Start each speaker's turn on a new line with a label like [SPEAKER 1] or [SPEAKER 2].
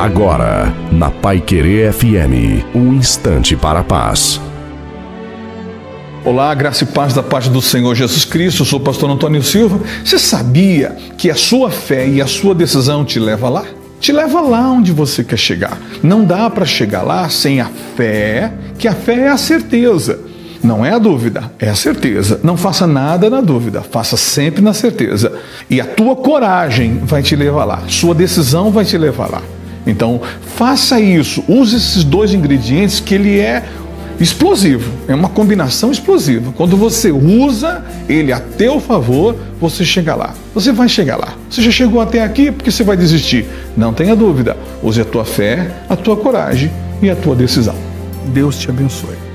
[SPEAKER 1] Agora, na Pai Querer FM, um instante para a paz.
[SPEAKER 2] Olá, graça e paz da parte do Senhor Jesus Cristo. Eu sou o pastor Antônio Silva. Você sabia que a sua fé e a sua decisão te leva lá? Te leva lá onde você quer chegar. Não dá para chegar lá sem a fé, que a fé é a certeza. Não é a dúvida, é a certeza. Não faça nada na dúvida, faça sempre na certeza. E a tua coragem vai te levar lá, sua decisão vai te levar lá. Então, faça isso, use esses dois ingredientes que ele é explosivo, é uma combinação explosiva. Quando você usa ele a teu favor, você chega lá. Você vai chegar lá. Você já chegou até aqui porque você vai desistir. Não tenha dúvida. Use a tua fé, a tua coragem e a tua decisão. Deus te abençoe.